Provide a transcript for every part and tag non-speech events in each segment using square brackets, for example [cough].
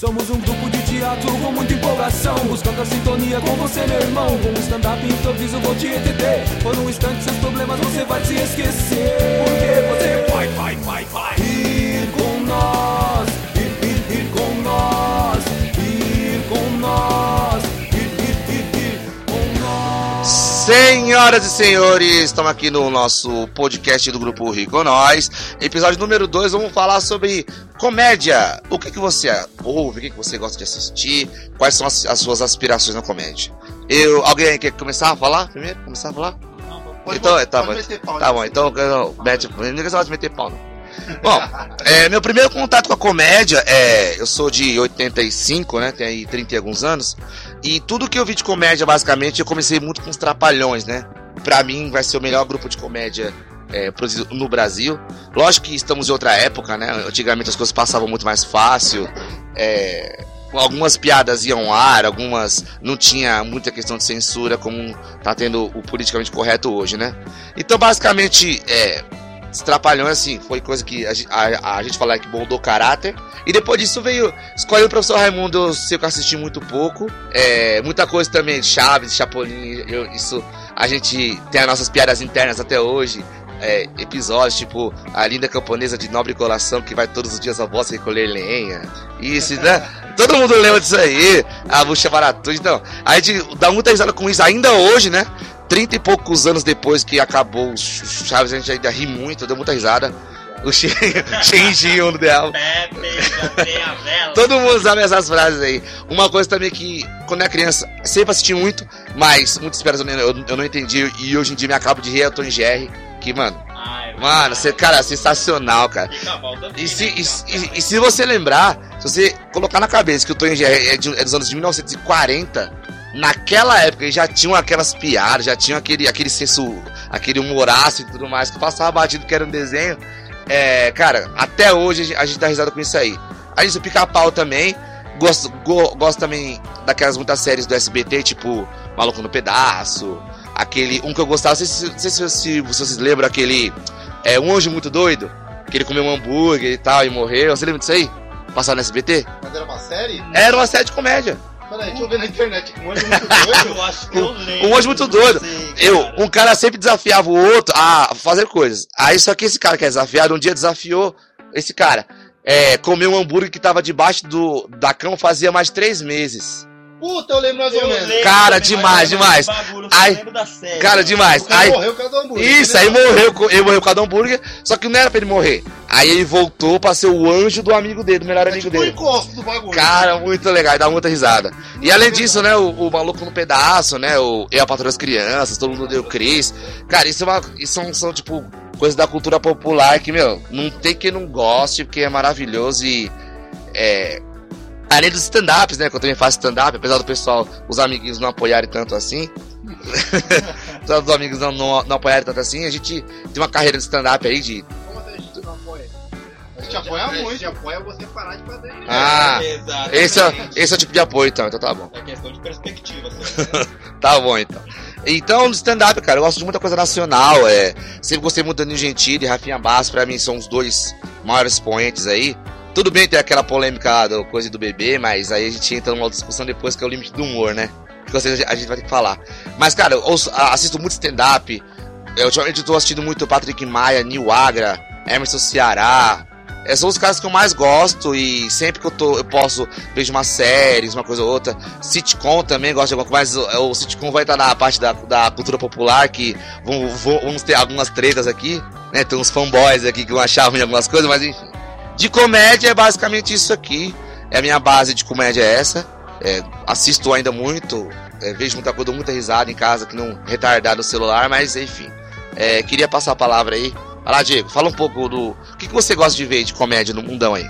Somos um grupo de teatro com muita empolgação Buscando a sintonia com você, meu irmão. Com um stand-up improviso vou te entender Por um instante seus problemas você vai se esquecer. Porque você vai, vai, vai, Senhoras e senhores, estamos aqui no nosso podcast do Grupo Rico Nós. Episódio número 2, vamos falar sobre comédia. O que, que você ouve, o que, que você gosta de assistir, quais são as, as suas aspirações na comédia. Eu, alguém quer começar a falar primeiro? Começar a falar? Pode, então, pode, tá, pode bom. meter pau, tá né? bom, então mete, ninguém gosta de meter pau, não. Bom, é, meu primeiro contato com a comédia é. Eu sou de 85, né? Tenho aí 30 e alguns anos. E tudo que eu vi de comédia, basicamente, eu comecei muito com os Trapalhões, né? Pra mim, vai ser o melhor grupo de comédia é, no Brasil. Lógico que estamos em outra época, né? Antigamente as coisas passavam muito mais fácil. É, algumas piadas iam ao ar, algumas não tinha muita questão de censura, como tá tendo o politicamente correto hoje, né? Então, basicamente, é, os assim, foi coisa que a, a- a gente fala que moldou caráter. E depois disso veio escolher o professor Raimundo, eu sei que eu assisti muito pouco. É, muita coisa também, Chaves, Chapolin, eu- isso a gente tem as nossas piadas internas até hoje. É, episódios tipo a linda camponesa de nobre colação que vai todos os dias ao bosque recolher lenha. Isso, né? Todo mundo lembra disso aí. A bucha baratude. Então, a gente dá muita risada com isso ainda hoje, né? Trinta e poucos anos depois que acabou o Ch- Chaves, a gente ainda ri muito, deu muita risada. O Shenjinho no Deal. Pepe, já tem a vela. Todo mundo sabe essas frases aí. Uma coisa também que, quando era criança, sempre assisti muito, mas muitas piadas eu, não- eu, eu não entendi. E hoje em dia me acabo de rir é o Tom e Jerry. Que, mano, Ai, mano, você, cara, sensacional, cara. E se, né? e, se- e- e se você lembrar, se você colocar na cabeça que o Tony Jerry é, de- é dos anos de 1940, naquela época eles já tinham aquelas piadas, já tinham aquele, aquele senso, aquele humoraço e tudo mais, que passava batido que era um desenho. É, cara, até hoje a gente, dá risada com isso aí. A gente pica-pau também. Gosto, go- gosto também daquelas muitas séries do SBT, tipo Maluco no Pedaço. Aquele. Um que eu gostava, não sei se, não sei se, se vocês lembram, aquele. É, um anjo muito doido. Que ele comeu um hambúrguer e tal e morreu. Você lembra disso aí? Passar no SBT? Mas era uma série? Era uma série de comédia. Peraí, deixa eu ver na internet. Um anjo [laughs] muito doido. Eu acho que eu lembro. Um anjo muito doido. Eu, um cara sempre desafiava o outro a fazer coisas. Aí só que esse cara que é desafiado, um dia desafiou esse cara. É, comer um hambúrguer que tava debaixo do, da cama fazia mais de três meses. Puta, eu lembro mais ou menos. Cara, demais, demais. série. Cara, demais. O cara Aí, morreu por causa do hambúrguer. Isso, aí morreu, ele morreu por causa do hambúrguer, só que não era pra ele morrer. Aí ele voltou pra ser o anjo do amigo dele, do melhor É amigo tipo o dele. encosto do bagulho. Cara, muito legal, dá muita risada. E além disso, né, o, o maluco no pedaço, né, o Eu a Patroa das Crianças, todo mundo deu Cris. Cara, isso, é uma, isso são, são, tipo, coisas da cultura popular que, meu, não tem quem não goste, porque é maravilhoso e. É. Além dos stand-ups, né, que eu também faço stand-up, apesar do pessoal, os amiguinhos não apoiarem tanto assim. [laughs] apesar dos amigos não, não, não apoiarem tanto assim, a gente tem uma carreira de stand-up aí de Como a gente não apoia? A gente apoia A gente muito. apoia você parar de fazer. Ah, Exatamente. esse é, esse é o tipo de apoio, então, então tá bom. É questão de perspectiva. assim. [laughs] Tá bom, então. Então, no stand-up, cara, eu gosto de muita coisa nacional. É, sempre gostei muito do Danilo Gentili e Rafinha Basso, pra mim são os dois maiores expoentes aí. Tudo bem ter aquela polêmica da coisa do bebê, mas aí a gente entra numa discussão depois que é o limite do humor, né? Que a gente vai ter que falar. Mas, cara, eu ouço- assisto muito stand-up. Ultimamente eu tô assistindo muito Patrick Maia, Nil Agra, Emerson Ceará. É, são os caras que eu mais gosto e sempre que eu, tô, eu posso vejo umas séries, uma coisa ou outra. Sitcom também gosto de alguma coisa, mas o, o sitcom vai estar na parte da, da cultura popular, que vão- vamos ter algumas tretas aqui, né? Tem uns fanboys aqui que vão achar ruim algumas coisas, mas enfim. De comédia é basicamente isso aqui. É a minha base de comédia é essa. É, assisto ainda muito, é, vejo muita coisa, muita risada em casa, que não retardar no celular, mas enfim. É, queria passar a palavra aí. Vai lá, Diego, fala um pouco do. O que, que você gosta de ver de comédia no mundão aí?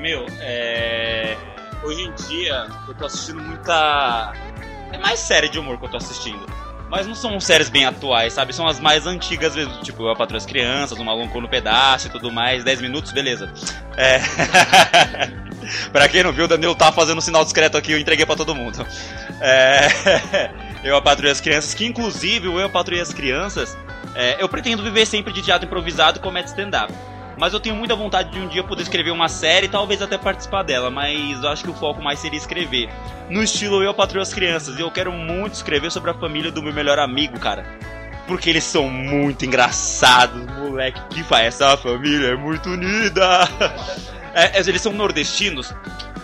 Meu, é. Hoje em dia eu tô assistindo muita. É mais série de humor que eu tô assistindo. Mas não são séries bem atuais, sabe? São as mais antigas mesmo. Tipo, Eu a Patroa das Crianças, Um Maluco no Pedaço e tudo mais. 10 minutos, beleza. É. [laughs] pra quem não viu, o Danilo tá fazendo um sinal discreto aqui, eu entreguei pra todo mundo. É. [laughs] Eu a Patroa das Crianças, que inclusive o Eu a Patroa das Crianças, é, eu pretendo viver sempre de teatro improvisado e comédia stand-up. Mas eu tenho muita vontade de um dia poder escrever uma série, talvez até participar dela, mas eu acho que o foco mais seria escrever. No estilo Eu Patrulho as Crianças, e eu quero muito escrever sobre a família do meu melhor amigo, cara. Porque eles são muito engraçados, moleque. Que faz essa família é muito unida. [laughs] É, eles são nordestinos,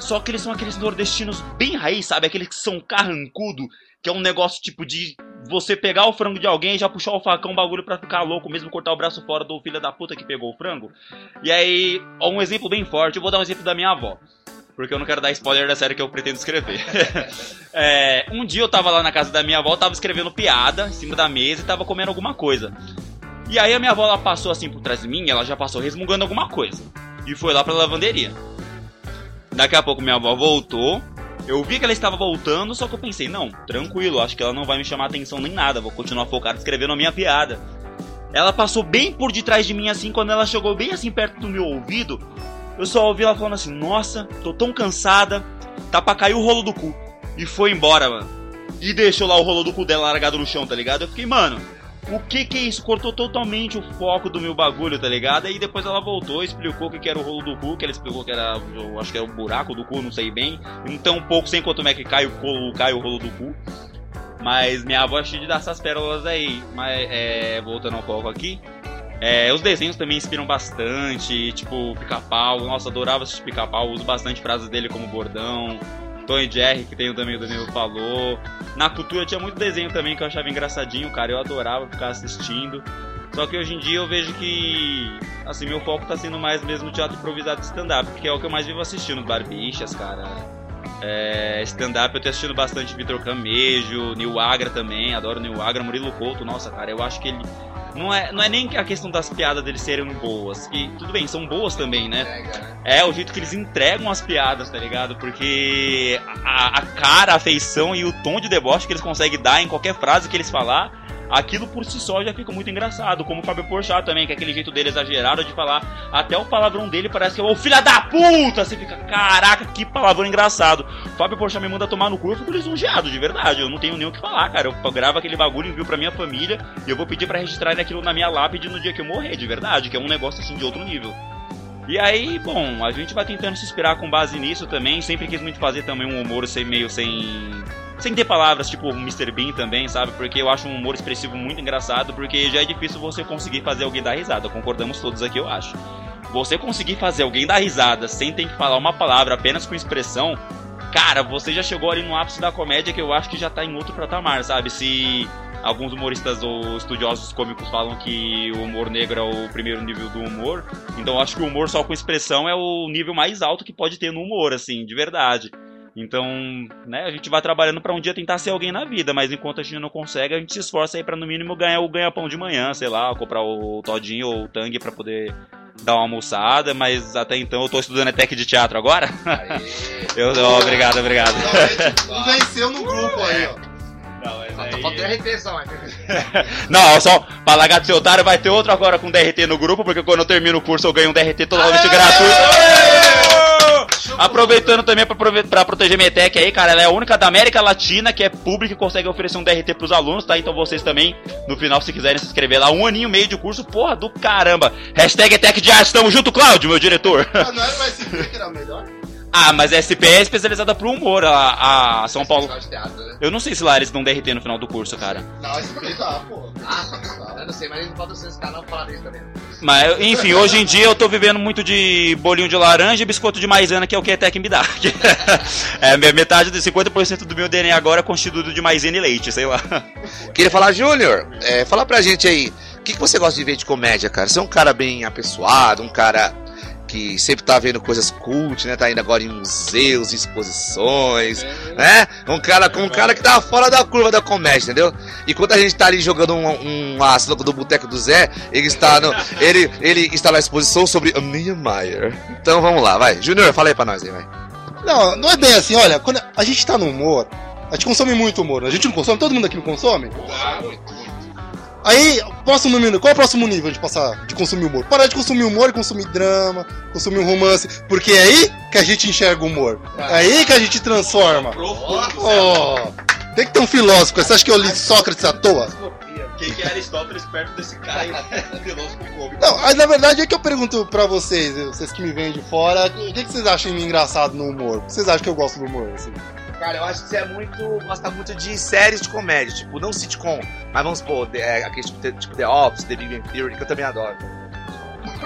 só que eles são aqueles nordestinos bem raiz, sabe? Aqueles que são carrancudo, que é um negócio tipo de você pegar o frango de alguém e já puxar o facão, bagulho pra ficar louco, mesmo cortar o braço fora do filho da puta que pegou o frango. E aí, um exemplo bem forte, eu vou dar um exemplo da minha avó. Porque eu não quero dar spoiler da série que eu pretendo escrever. [laughs] É, um dia eu tava lá na casa da minha avó, tava escrevendo piada em cima da mesa e tava comendo alguma coisa. E aí a minha avó ela passou assim por trás de mim, ela já passou resmungando alguma coisa. E foi lá pra lavanderia. Daqui a pouco minha avó voltou. Eu vi que ela estava voltando, só que eu pensei, não, tranquilo, acho que ela não vai me chamar atenção nem nada, vou continuar focado escrevendo a minha piada. Ela passou bem por detrás de mim assim, quando ela chegou bem assim perto do meu ouvido, eu só ouvi ela falando assim, nossa, tô tão cansada, tá pra cair o rolo do cu. E foi embora, mano. E deixou lá o rolo do cu dela largado no chão, tá ligado? Eu fiquei, mano, o que que é isso? Cortou totalmente o foco do meu bagulho, tá ligado? E depois ela voltou, explicou o que, que era o rolo do cu, que ela explicou que era, eu acho que era o buraco do cu, não sei bem. Então um pouco sem quanto é que cai o, colo, cai o rolo do cu. Mas minha avó é de dar essas pérolas aí. Mas, é, voltando um pouco aqui. É, os desenhos também inspiram bastante, tipo pica-pau. Nossa, adorava assistir pica-pau, uso bastante frases dele como bordão. Tom e Jerry, que tem também o Danilo falou. Na cultura tinha muito desenho também que eu achava engraçadinho, cara. Eu adorava ficar assistindo. Só que hoje em dia eu vejo que, assim, meu foco tá sendo mais mesmo teatro improvisado de stand-up, porque é o que eu mais vivo assistindo, Barbichas, cara. É, stand-up eu tô assistindo bastante Vitor Camejo, Nil Agra também, adoro Nil Agra, Murilo Couto, nossa, cara, eu acho que ele. Não é, não é nem a questão das piadas deles serem boas, que tudo bem, são boas também, né? É o jeito que eles entregam as piadas, tá ligado? Porque a, a cara, a feição e o tom de deboche que eles conseguem dar em qualquer frase que eles falar, aquilo por si só já fica muito engraçado. Como o Fábio Porchat também, que é aquele jeito dele exagerado de falar. Até o palavrão dele parece que é o filho da puta! Você fica, caraca, que palavrão engraçado. O Fábio Porchat me manda tomar no cu, eu fico lisonjeado, de verdade. Eu não tenho nem o que falar, cara. Eu gravo aquele bagulho, envio pra minha família e eu vou pedir pra registrar aquilo na minha lápide no dia que eu morrer, de verdade. Que é um negócio assim de outro nível. E aí, bom, a gente vai tentando se inspirar com base nisso também. Sempre quis muito fazer também um humor sem meio sem. Sem ter palavras, tipo o Mr. Bean também, sabe? Porque eu acho um humor expressivo muito engraçado, porque já é difícil você conseguir fazer alguém dar risada. Concordamos todos aqui, eu acho. Você conseguir fazer alguém dar risada sem ter que falar uma palavra, apenas com expressão, cara, você já chegou ali no ápice da comédia que eu acho que já tá em outro patamar, sabe? Se alguns humoristas ou estudiosos cômicos falam que o humor negro é o primeiro nível do humor. Então eu acho que o humor só com expressão é o nível mais alto que pode ter no humor, assim, de verdade. Então, né, a gente vai trabalhando para um dia tentar ser alguém na vida, mas enquanto a gente não consegue, a gente se esforça aí para no mínimo ganhar o ganha-pão de manhã, sei lá, comprar o todinho ou o tangue para poder dar uma almoçada, mas até então eu tô estudando é tech de teatro agora. [laughs] eu, oh, obrigado, obrigado. [laughs] Não venceu no grupo aí, ó. Não, mas Só tá mas... [laughs] Não, só pra largar de ser otário, vai ter outro agora com DRT no grupo, porque quando eu termino o curso eu ganho um DRT totalmente gratuito. Aproveitando também pra proteger minha tech aí, cara, ela é a única da América Latina que é pública e consegue oferecer um DRT pros alunos, tá? Então vocês também, no final, se quiserem se inscrever lá, um aninho e meio de curso, porra do caramba. Hashtag Tech de Arte, tamo junto, Cláudio, meu diretor. Ah, não era o SP que era o melhor? Ah, mas a SP é especializada pro humor, a, a São Paulo. Teatro, né? Eu não sei se lá eles dão DRT no final do curso, cara. Não, SP tá, pô. Ah, eu não sei, mas eles não patrocinam esse canal pra falar também. Mas, enfim, hoje em dia eu tô vivendo muito de bolinho de laranja e biscoito de maisena, que é o que a Tech me dá. [laughs] é, me- metade de 50% do meu DNA agora é constituído de maisena e leite, sei lá. Queria falar, Júnior, é, fala pra gente aí, o que, que você gosta de ver de comédia, cara? Você é um cara bem apessoado, um cara que sempre tá vendo coisas cult, né? Tá indo agora em museus, exposições, né? Um cara, um cara que tá fora da curva da comédia, entendeu? E quando a gente tá ali jogando um, um aço do Boteco do Zé, ele está, no, ele, ele está na exposição sobre a Niemeyer. Então vamos lá, vai. Júnior, fala aí pra nós aí, vai. Não, não é bem assim, olha, quando a gente tá no humor, a gente consome muito humor, a gente não consome, todo mundo aqui não consome? Aí, próximo nível, qual é o próximo nível de passar de consumir humor? Parar de consumir humor e consumir drama, consumir um romance, porque é aí que a gente enxerga o humor. É aí que a gente transforma. Oh, tem que ter um filósofo, você acha que eu li Sócrates à toa? achei que era Aristóteles perto desse cara aí, [laughs] filósofo cômico. Não, mas na verdade é que eu pergunto pra vocês, vocês que me vêm de fora, o que, que vocês acham engraçado no humor? O que vocês acham que eu gosto do humor? assim? Cara, eu acho que você é muito. gosta muito de séries de comédia, tipo, não sitcom, mas vamos supor, é, aquele tipo, The- tipo The Office, The Big Bang Theory, que eu também adoro.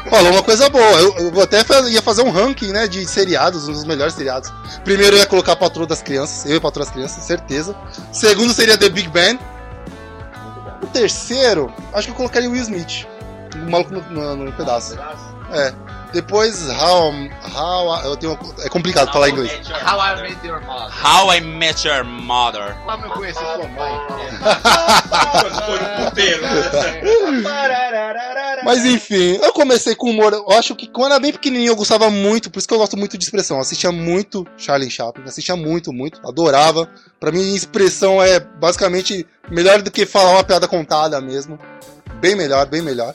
Falou uma coisa boa. Eu, eu até ia fazer um ranking, né, de seriados, um dos melhores seriados. Primeiro eu ia colocar a Patroa das Crianças, eu e a Patroa das Crianças, certeza. Segundo seria The Big Bang. O terceiro, acho que eu colocaria Will Smith. O maluco no, no- no pedaço. É. Depois, How. How eu tenho, é complicado falar inglês. How I Met Your Mother. How I Met Your Mother. Como eu conheci sua mãe. Foi no puteiro. Mas enfim, eu comecei com humor. Eu acho que quando era bem pequenininho eu gostava muito, por isso que eu gosto muito de expressão. Eu assistia muito Charlie Chaplin, assistia muito, muito, adorava. Pra mim, expressão é basicamente melhor do que falar uma piada contada mesmo. Bem melhor, bem melhor.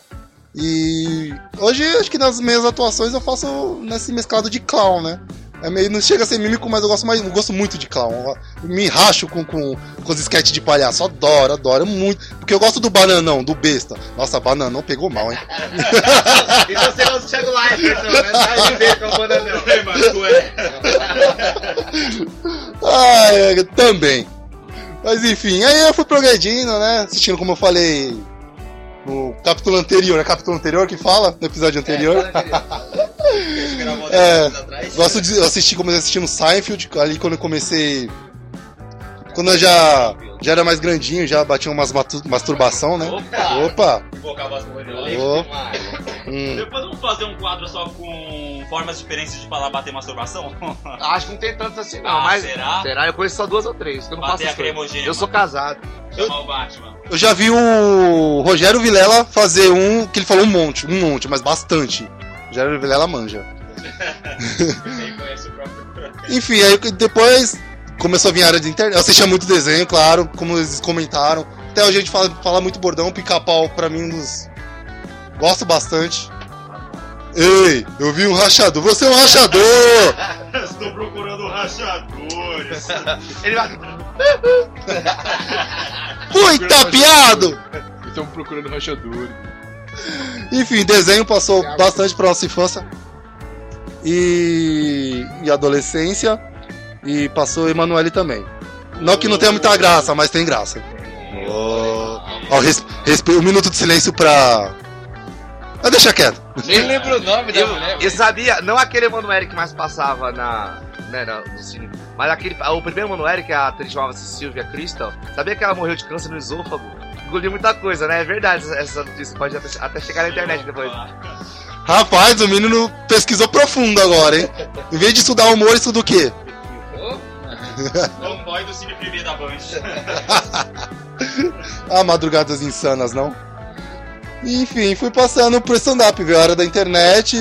E hoje, acho que nas minhas atuações eu faço nesse mesclado de clown, né? É meio, não chega a ser mímico, mas eu gosto, mais, eu gosto muito de clown. Eu me racho com, com, com os sketches de palhaço. Adoro, adoro muito. Porque eu gosto do bananão, do besta. Nossa, bananão pegou mal, hein? [laughs] Então você gosta do Thiago Leifert, então, né? De com o bananão. Mas tu é. Ah, é, também. Mas enfim, aí eu fui progredindo, né? Assistindo, como eu falei, no capítulo anterior, é capítulo anterior que fala, no episódio anterior. É, [laughs] Gosto de eu assistir, comecei assistindo Seinfeld, ali quando eu comecei. Quando eu já, já era mais grandinho, já batia umas masturbação, né? Opa! Opa! Invocar a voz com Ô, hum. Depois vamos fazer um quadro só com formas diferentes de falar bater masturbação? [laughs] Acho que não tem tantos assim, não, Ah, mas. será? Será? Eu conheço só duas ou três, eu não Bater faço. Eu sou casado. Chamar o Batman. Eu já vi o Rogério Vilela fazer um que ele falou um monte, um monte, mas bastante. Rogério Vilela manja. [laughs] Enfim, aí depois começou a vir a área de internet. Eu assistia muito desenho, claro, como eles comentaram. Até hoje a gente fala, fala muito bordão, pica-pau pra mim um dos. Gosto bastante. Ei, eu vi um rachador. Você é um rachador! [laughs] Estou procurando rachadores. [laughs] Ele vai. Fui tapeado! Estamos procurando rachadores. Enfim, desenho passou bastante pra nossa infância e, e adolescência. E passou Emanuele também. Não que não tenha muita graça, mas tem graça. Ó, res, respe- um minuto de silêncio pra. Ah, deixa quieto. Nem lembro o nome da mulher. Eu sabia, não aquele Emanuele que mais passava na, né, na- no cine, mas aquele, o primeiro Emanuele, que a atriz chamava-se Sylvia Crystal, sabia que ela morreu de câncer no esôfago? Engoliu muita coisa, né? É verdade essa- notícia, pode até, até chegar na internet depois. Rapaz, o menino pesquisou profundo agora, hein? Em vez de estudar humor, estuda o quê? Fanboy do Cine Privé da Band. [laughs] Ah, madrugadas insanas, não? Enfim, fui passando pro stand-up, veio a hora da internet.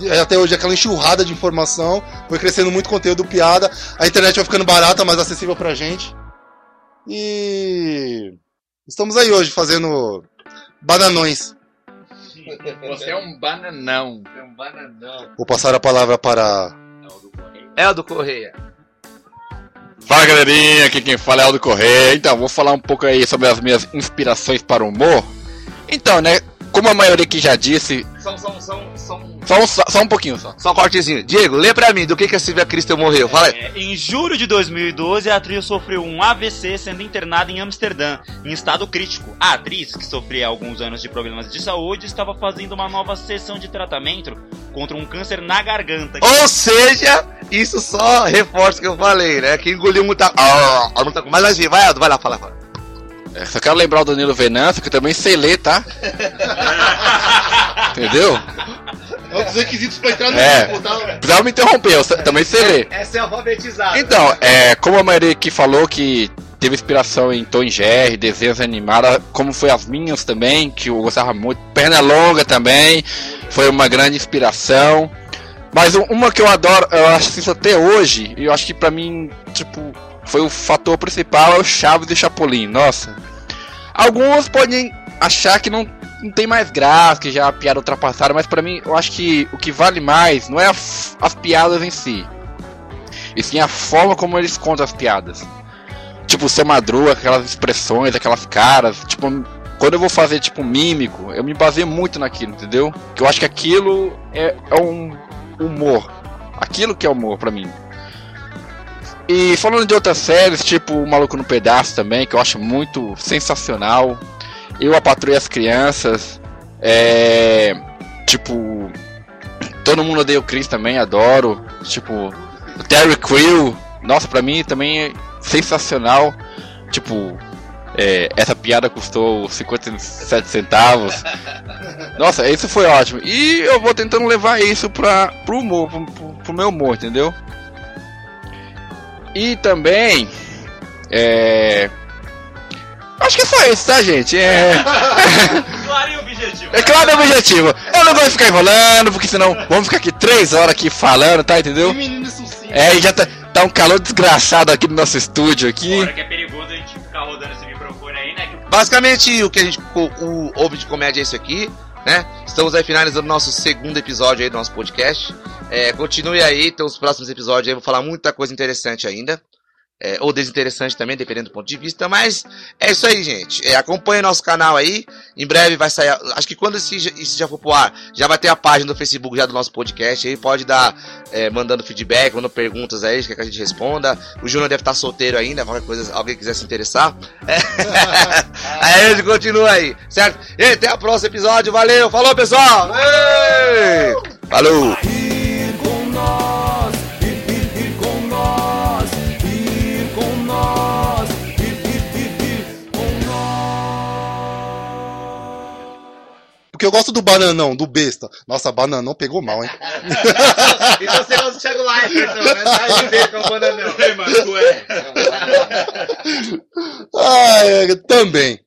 e Até hoje aquela enxurrada de informação. Foi crescendo muito conteúdo, piada. A internet vai ficando barata, mais acessível pra gente. E. Estamos aí hoje fazendo bananões. Você é um bananão. É um bananão. Vou passar a palavra para. É o do Correia. Fala galerinha, aqui quem fala é Aldo Correia. Então, vou falar um pouco aí sobre as minhas inspirações para o humor. Então, né, como a maioria aqui já disse, São, são, são, são... só um, só, só um pouquinho só. Só um cortezinho. Diego, lê pra mim do que, que a Sylvia Crystal morreu. Fala aí. É, em julho de 2012, a atriz sofreu um AVC sendo internada em Amsterdã, em estado crítico. A atriz, que sofria há alguns anos de problemas de saúde, estava fazendo uma nova sessão de tratamento contra um câncer na garganta. Ou seja, isso só reforça o que eu falei, né? Que engoliu muita. Ah, ah, muita... Mas assim, vai, Aldo, vai lá, fala, fala. É, só quero lembrar o Danilo Venâncio, que eu também sei ler, tá? [laughs] Entendeu? É um dos requisitos pra entrar no É. grupo, tá? Precisava me interromper, eu também sei ler. Essa é alfabetizada. Então, é, como a maioria aqui falou que teve inspiração em Tom Jerry, desenhos animados, como foi as minhas também, que eu gostava muito. Perna Longa também, foi uma grande inspiração. Mas um- uma que eu adoro, eu acho isso até hoje, e eu acho que pra mim, tipo, foi o fator principal, é o Chaves e Chapolin. Nossa. Alguns podem achar que não, não tem mais graça, que já a piada ultrapassada, mas pra mim, eu acho que o que vale mais não é as piadas em si, e sim a forma como eles contam as piadas. Tipo, o seu Madruga, aquelas expressões, aquelas caras, tipo, quando eu vou fazer tipo mímico, eu me baseio muito naquilo, entendeu? Que eu acho que aquilo é, é um humor. Aquilo que é humor pra mim. E falando de outras séries, tipo O Maluco no Pedaço também, que eu acho muito sensacional. Eu, a Patrulha as Crianças. É. Tipo. Todo mundo odeia o Chris também, adoro. Tipo. Terry Crew. Nossa, pra mim também é sensacional. Tipo. é, essa piada custou 57 centavos. Nossa, isso foi ótimo. E eu vou tentando levar isso pra, pro humor, pro- pro meu humor, entendeu? E também. É. Acho que é só isso, tá, gente? É. [laughs] Claro e objetivo. É claro o objetivo. Eu não vou ficar enrolando, porque senão vamos ficar aqui três horas aqui falando, tá? Entendeu? É, e já tá, tá um calor desgraçado aqui no nosso estúdio aqui. Agora que é perigoso a gente ficar rodando esse microfone aí, né? Basicamente, o que a gente o, o, ouve de comédia é isso aqui, né? Estamos aí finalizando nosso segundo episódio aí do nosso podcast. É, continue aí, tem os próximos episódios aí, eu vou falar muita coisa interessante ainda. É, ou desinteressante também, dependendo do ponto de vista. Mas é isso aí, gente. É, acompanhe nosso canal aí. Em breve vai sair. Acho que quando esse, já- isso já for pro ar, já vai ter a página do Facebook já do nosso podcast. Aí pode dar, é, mandando feedback, mandando perguntas aí, quer que a gente responda. O Júnior deve estar solteiro ainda, qualquer coisa, alguém quiser se interessar. É. [laughs] aí a gente continua aí, certo? E até o próximo episódio. Valeu, falou pessoal! Ei! Falou! Porque eu gosto do bananão, do besta. Nossa, bananão pegou mal, hein? [laughs] Então você gosta do Thiago Leifert, então, né? De ver com o bananão. Ei, mano, tu é. [laughs] Ah, é, também.